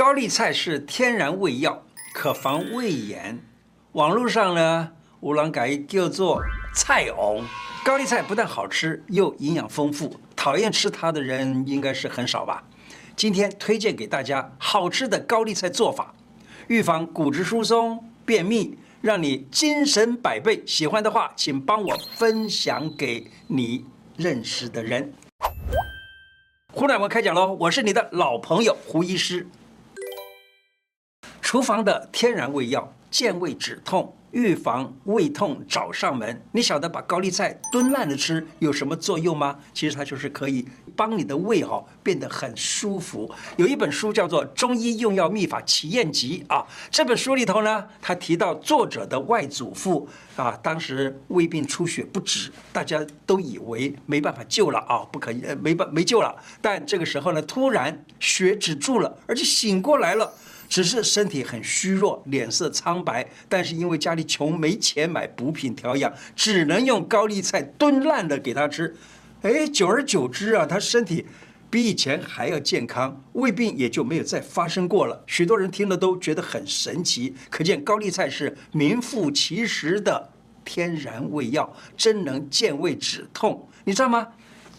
高丽菜是天然胃药，可防胃炎。网络上呢，有人改叫做菜红。高丽菜不但好吃，又营养丰富，讨厌吃它的人应该是很少吧？今天推荐给大家好吃的高丽菜做法，预防骨质疏松、便秘，让你精神百倍。喜欢的话，请帮我分享给你认识的人。胡乃文开讲喽！我是你的老朋友胡医师。厨房的天然胃药，健胃止痛，预防胃痛找上门。你晓得把高丽菜炖烂了吃有什么作用吗？其实它就是可以帮你的胃哈变得很舒服。有一本书叫做《中医用药秘法奇验集》啊，这本书里头呢，他提到作者的外祖父啊，当时胃病出血不止，大家都以为没办法救了啊，不可以，呃没办没救了。但这个时候呢，突然血止住了，而且醒过来了。只是身体很虚弱，脸色苍白，但是因为家里穷，没钱买补品调养，只能用高丽菜炖烂的给他吃。哎，久而久之啊，他身体比以前还要健康，胃病也就没有再发生过了。许多人听了都觉得很神奇，可见高丽菜是名副其实的天然胃药，真能健胃止痛，你知道吗？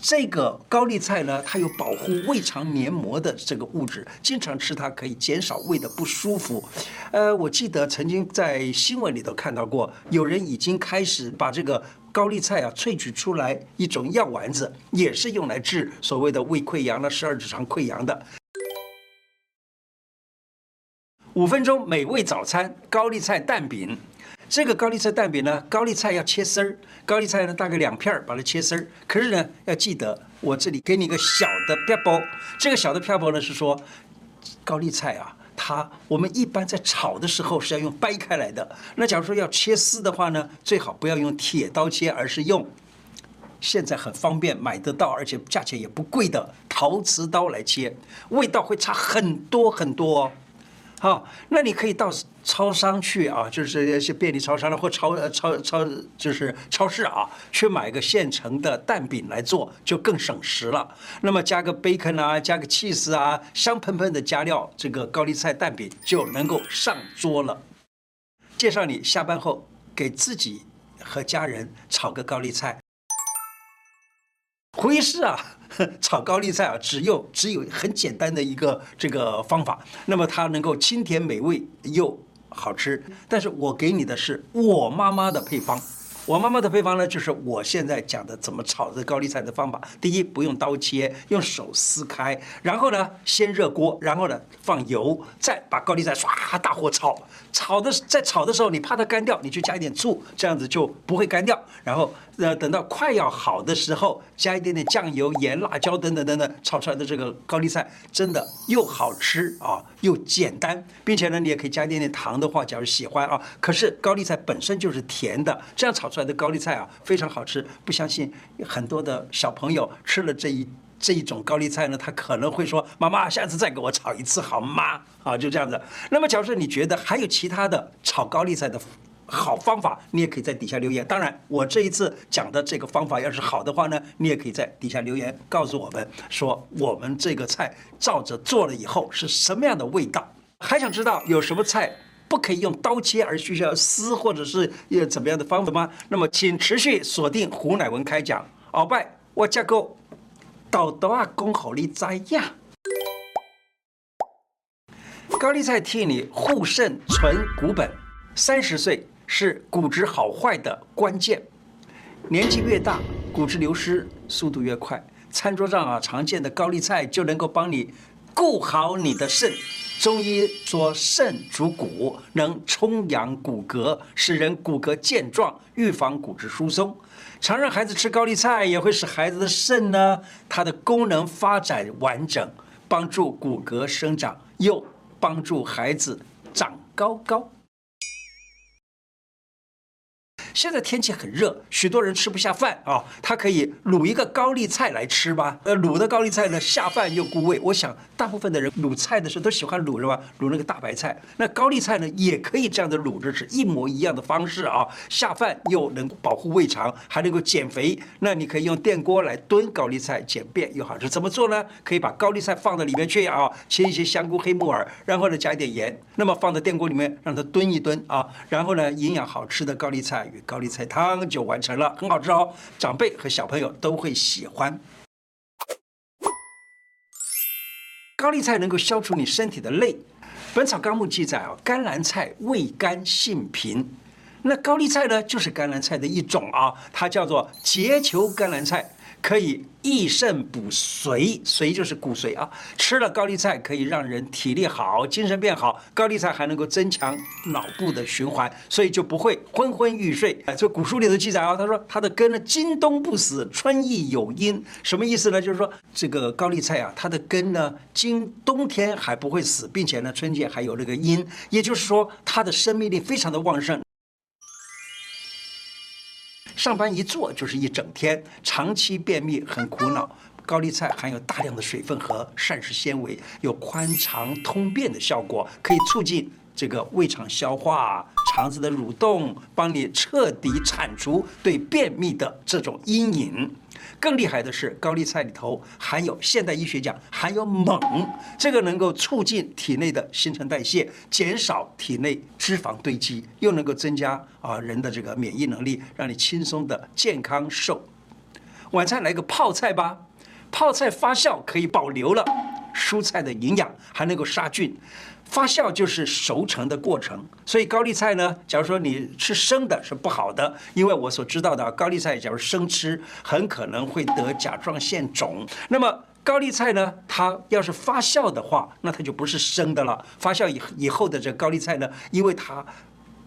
这个高丽菜呢，它有保护胃肠黏膜的这个物质，经常吃它可以减少胃的不舒服。呃，我记得曾经在新闻里头看到过，有人已经开始把这个高丽菜啊萃取出来一种药丸子，也是用来治所谓的胃溃疡了、十二指肠溃疡的。五分钟美味早餐，高丽菜蛋饼。这个高丽菜蛋饼呢，高丽菜要切丝儿，高丽菜呢大概两片儿，把它切丝儿。可是呢，要记得我这里给你一个小的撇步，这个小的撇步呢是说，高丽菜啊，它我们一般在炒的时候是要用掰开来的。那假如说要切丝的话呢，最好不要用铁刀切，而是用现在很方便买得到，而且价钱也不贵的陶瓷刀来切，味道会差很多很多哦。好，那你可以到超商去啊，就是一些便利超商了，或超超超就是超市啊，去买个现成的蛋饼来做，就更省时了。那么加个 bacon 啊，加个 cheese 啊，香喷喷的加料，这个高丽菜蛋饼就能够上桌了。介绍你下班后给自己和家人炒个高丽菜。回事啊，炒高丽菜啊，只有只有很简单的一个这个方法，那么它能够清甜美味又好吃。但是我给你的是我妈妈的配方。我妈妈的配方呢，就是我现在讲的怎么炒这高丽菜的方法。第一，不用刀切，用手撕开，然后呢，先热锅，然后呢放油，再把高丽菜唰大火炒。炒的在炒的时候，你怕它干掉，你就加一点醋，这样子就不会干掉。然后呃，等到快要好的时候，加一点点酱油、盐、辣椒等等等等，炒出来的这个高丽菜真的又好吃啊，又简单，并且呢，你也可以加一点点糖的话，假如喜欢啊。可是高丽菜本身就是甜的，这样炒出来的高丽菜啊非常好吃。不相信很多的小朋友吃了这一这一种高丽菜呢，他可能会说：“妈妈，下次再给我炒一次好吗？”啊，就这样子。那么，假如说你觉得还有其他的炒高丽菜的好方法，你也可以在底下留言。当然，我这一次讲的这个方法要是好的话呢，你也可以在底下留言告诉我们，说我们这个菜照着做了以后是什么样的味道。还想知道有什么菜不可以用刀切，而需要撕或者是有怎么样的方法吗？那么，请持续锁定胡乃文开讲。鳌拜，我架构。豆豆啊，恭候你在呀！高丽菜替你护肾存骨本，三十岁是骨质好坏的关键。年纪越大，骨质流失速度越快。餐桌上啊，常见的高丽菜就能够帮你顾好你的肾。中医说肾主骨，能充养骨骼，使人骨骼健壮，预防骨质疏松。常让孩子吃高丽菜，也会使孩子的肾呢，它的功能发展完整，帮助骨骼生长，又帮助孩子长高高。现在天气很热，许多人吃不下饭啊，他可以卤一个高丽菜来吃吧。呃，卤的高丽菜呢，下饭又顾胃。我想大部分的人卤菜的时候都喜欢卤是吧？卤那个大白菜，那高丽菜呢也可以这样的卤着吃，一模一样的方式啊，下饭又能保护胃肠，还能够减肥。那你可以用电锅来炖高丽菜，简便又好吃。怎么做呢？可以把高丽菜放到里面去啊，切一些香菇、黑木耳，然后呢加一点盐，那么放在电锅里面让它炖一炖啊，然后呢营养好吃的高丽菜与高丽菜汤就完成了，很好吃哦，长辈和小朋友都会喜欢。高丽菜能够消除你身体的累，《本草纲目》记载啊，甘蓝菜味甘性平。那高丽菜呢，就是甘蓝菜的一种啊，它叫做结球甘蓝菜，可以益肾补髓，髓就是骨髓啊。吃了高丽菜可以让人体力好，精神变好。高丽菜还能够增强脑部的循环，所以就不会昏昏欲睡。哎，这古书里头记载啊，他说它的根呢，今冬不死，春意有阴。什么意思呢？就是说这个高丽菜啊，它的根呢，今冬天还不会死，并且呢，春季还有那个阴，也就是说它的生命力非常的旺盛。上班一坐就是一整天，长期便秘很苦恼。高丽菜含有大量的水分和膳食纤维，有宽肠通便的效果，可以促进这个胃肠消化、肠子的蠕动，帮你彻底铲除对便秘的这种阴影。更厉害的是，高丽菜里头含有现代医学讲含有锰，这个能够促进体内的新陈代谢，减少体内脂肪堆积，又能够增加啊人的这个免疫能力，让你轻松的健康瘦。晚餐来个泡菜吧，泡菜发酵可以保留了蔬菜的营养，还能够杀菌。发酵就是熟成的过程，所以高丽菜呢，假如说你吃生的是不好的，因为我所知道的高丽菜，假如生吃，很可能会得甲状腺肿。那么高丽菜呢，它要是发酵的话，那它就不是生的了。发酵以以后的这高丽菜呢，因为它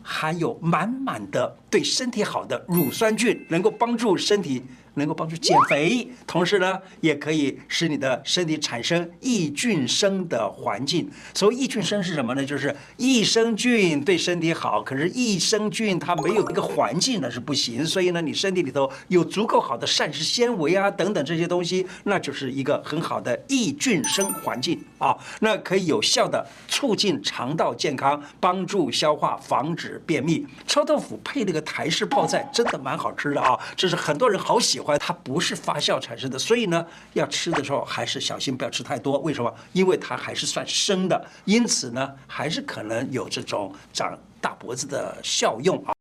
含有满满的对身体好的乳酸菌，能够帮助身体。能够帮助减肥，同时呢，也可以使你的身体产生益菌生的环境。所谓益菌生是什么呢？就是益生菌对身体好，可是益生菌它没有一个环境那是不行。所以呢，你身体里头有足够好的膳食纤维啊等等这些东西，那就是一个很好的益菌生环境啊。那可以有效的促进肠道健康，帮助消化，防止便秘。臭豆腐配那个台式泡菜真的蛮好吃的啊，这是很多人好喜欢。它不是发酵产生的，所以呢，要吃的时候还是小心，不要吃太多。为什么？因为它还是算生的，因此呢，还是可能有这种长大脖子的效用啊。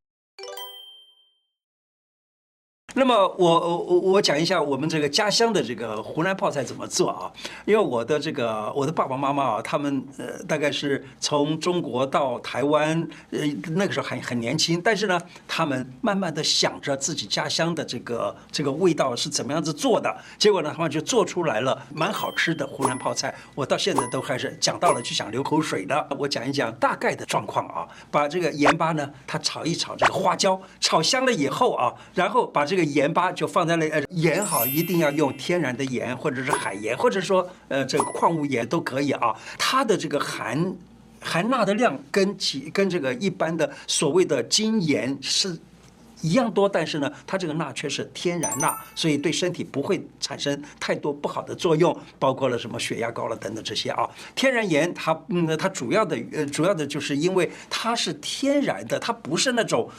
那么我我我讲一下我们这个家乡的这个湖南泡菜怎么做啊？因为我的这个我的爸爸妈妈啊，他们呃大概是从中国到台湾，呃那个时候还很年轻，但是呢，他们慢慢的想着自己家乡的这个这个味道是怎么样子做的，结果呢，他们就做出来了蛮好吃的湖南泡菜。我到现在都还是讲到了就想流口水的。我讲一讲大概的状况啊，把这个盐巴呢，它炒一炒这个花椒，炒香了以后啊，然后把这个。盐巴就放在那，呃，盐好一定要用天然的盐，或者是海盐，或者说呃这个矿物盐都可以啊。它的这个含含钠的量跟其跟这个一般的所谓的精盐是一样多，但是呢，它这个钠却是天然钠，所以对身体不会产生太多不好的作用，包括了什么血压高了等等这些啊。天然盐它嗯它主要的呃主要的就是因为它是天然的，它不是那种。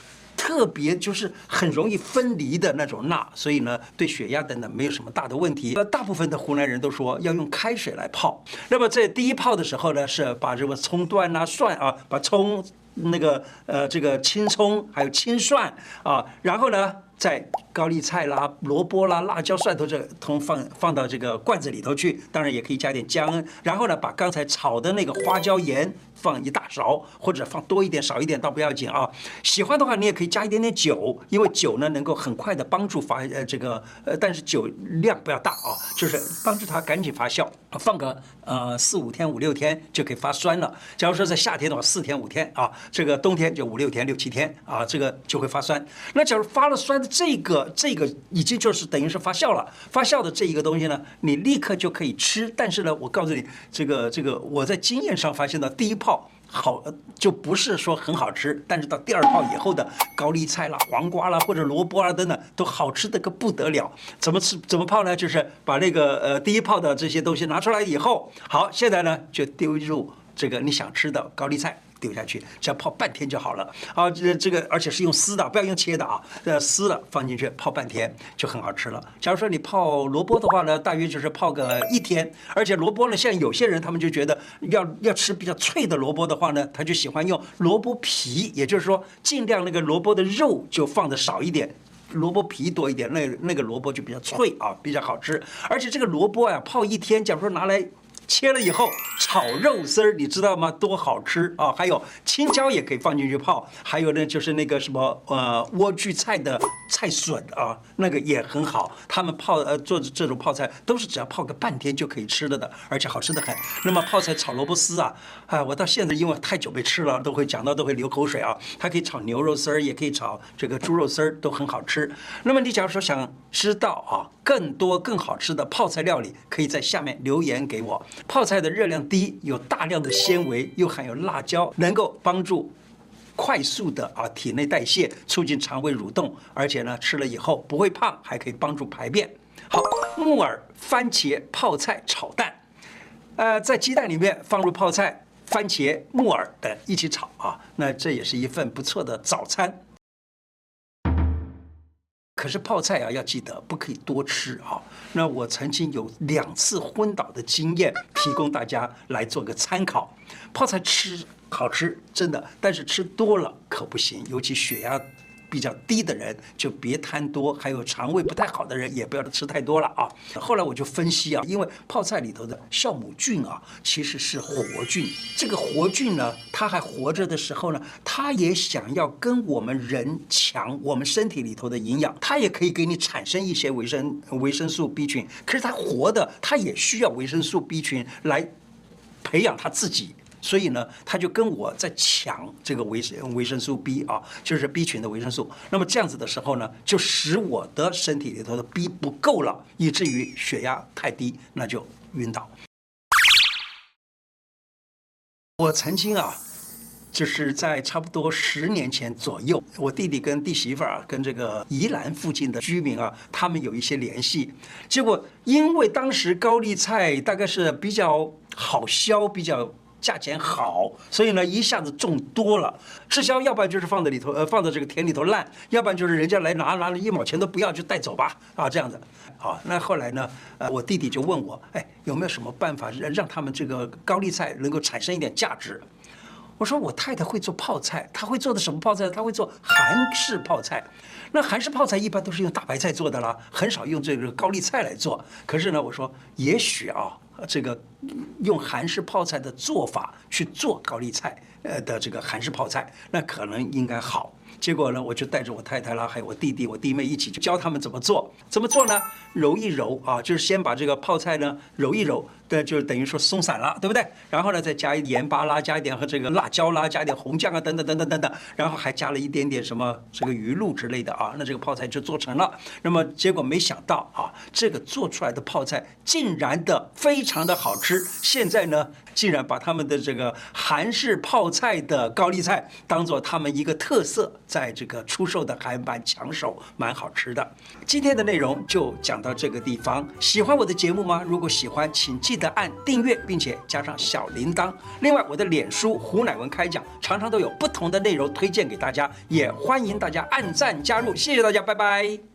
特别就是很容易分离的那种钠，所以呢，对血压等等没有什么大的问题。那大部分的湖南人都说要用开水来泡。那么在第一泡的时候呢，是把这个葱段啊、蒜啊，把葱那个呃这个青葱还有青蒜啊，然后呢，在高丽菜啦、萝卜啦、辣椒、蒜头这通放放到这个罐子里头去，当然也可以加点姜，然后呢，把刚才炒的那个花椒盐。放一大勺，或者放多一点、少一点倒不要紧啊。喜欢的话，你也可以加一点点酒，因为酒呢能够很快的帮助发呃这个呃，但是酒量不要大啊，就是帮助它赶紧发酵。放个呃四五天、五六天就可以发酸了。假如说在夏天的话，四天五天啊，这个冬天就五六天、六七天啊，这个就会发酸。那假如发了酸这个这个已经就是等于是发酵了，发酵的这一个东西呢，你立刻就可以吃。但是呢，我告诉你，这个这个我在经验上发现的第一泡。好，就不是说很好吃，但是到第二泡以后的高丽菜啦、黄瓜啦或者萝卜啊等等，都好吃的个不得了。怎么吃？怎么泡呢？就是把那个呃第一泡的这些东西拿出来以后，好，现在呢就丢入这个你想吃的高丽菜。丢下去，只要泡半天就好了。啊，这这个而且是用丝的，不要用切的啊。这丝的放进去泡半天就很好吃了。假如说你泡萝卜的话呢，大约就是泡个一天。而且萝卜呢，像有些人他们就觉得要要吃比较脆的萝卜的话呢，他就喜欢用萝卜皮，也就是说尽量那个萝卜的肉就放的少一点，萝卜皮多一点，那那个萝卜就比较脆啊，比较好吃。而且这个萝卜呀，泡一天，假如说拿来。切了以后炒肉丝儿，你知道吗？多好吃啊！还有青椒也可以放进去泡，还有呢，就是那个什么呃莴苣菜的菜笋啊，那个也很好。他们泡呃做这种泡菜都是只要泡个半天就可以吃了的，而且好吃得很。那么泡菜炒萝卜丝啊，啊，我到现在因为太久没吃了，都会讲到都会流口水啊。它可以炒牛肉丝儿，也可以炒这个猪肉丝儿，都很好吃。那么你假如说想知道啊更多更好吃的泡菜料理，可以在下面留言给我。泡菜的热量低，有大量的纤维，又含有辣椒，能够帮助快速的啊体内代谢，促进肠胃蠕动，而且呢吃了以后不会胖，还可以帮助排便。好，木耳、番茄泡菜炒蛋，呃，在鸡蛋里面放入泡菜、番茄、木耳等一起炒啊，那这也是一份不错的早餐。可是泡菜啊，要记得不可以多吃啊。那我曾经有两次昏倒的经验，提供大家来做个参考。泡菜吃好吃，真的，但是吃多了可不行，尤其血压。比较低的人就别贪多，还有肠胃不太好的人也不要吃太多了啊。后来我就分析啊，因为泡菜里头的酵母菌啊，其实是活菌。这个活菌呢，它还活着的时候呢，它也想要跟我们人抢我们身体里头的营养，它也可以给你产生一些维生维生素 B 群。可是它活的，它也需要维生素 B 群来培养它自己。所以呢，他就跟我在抢这个维维生素 B 啊，就是 B 群的维生素。那么这样子的时候呢，就使我的身体里头的 B 不够了，以至于血压太低，那就晕倒。我曾经啊，就是在差不多十年前左右，我弟弟跟弟媳妇儿啊，跟这个宜兰附近的居民啊，他们有一些联系。结果因为当时高丽菜大概是比较好销，比较。价钱好，所以呢一下子种多了，滞销，要不然就是放在里头，呃，放在这个田里头烂，要不然就是人家来拿，拿了一毛钱都不要就带走吧，啊，这样子，好，那后来呢，呃，我弟弟就问我，哎，有没有什么办法让让他们这个高丽菜能够产生一点价值？我说我太太会做泡菜，她会做的什么泡菜？她会做韩式泡菜，那韩式泡菜一般都是用大白菜做的啦，很少用这个高丽菜来做。可是呢，我说也许啊。这个用韩式泡菜的做法去做高丽菜，呃的这个韩式泡菜，那可能应该好。结果呢，我就带着我太太啦，还有我弟弟、我弟妹一起，就教他们怎么做。怎么做呢？揉一揉啊，就是先把这个泡菜呢揉一揉。对，就等于说松散了，对不对？然后呢，再加一盐巴啦，加一点和这个辣椒啦，加一点红酱啊，等等等等等等。然后还加了一点点什么这个鱼露之类的啊，那这个泡菜就做成了。那么结果没想到啊，这个做出来的泡菜竟然的非常的好吃。现在呢，竟然把他们的这个韩式泡菜的高丽菜当做他们一个特色，在这个出售的还蛮抢手，蛮好吃的。今天的内容就讲到这个地方。喜欢我的节目吗？如果喜欢，请记。记得按订阅，并且加上小铃铛。另外，我的脸书胡乃文开讲，常常都有不同的内容推荐给大家，也欢迎大家按赞加入。谢谢大家，拜拜。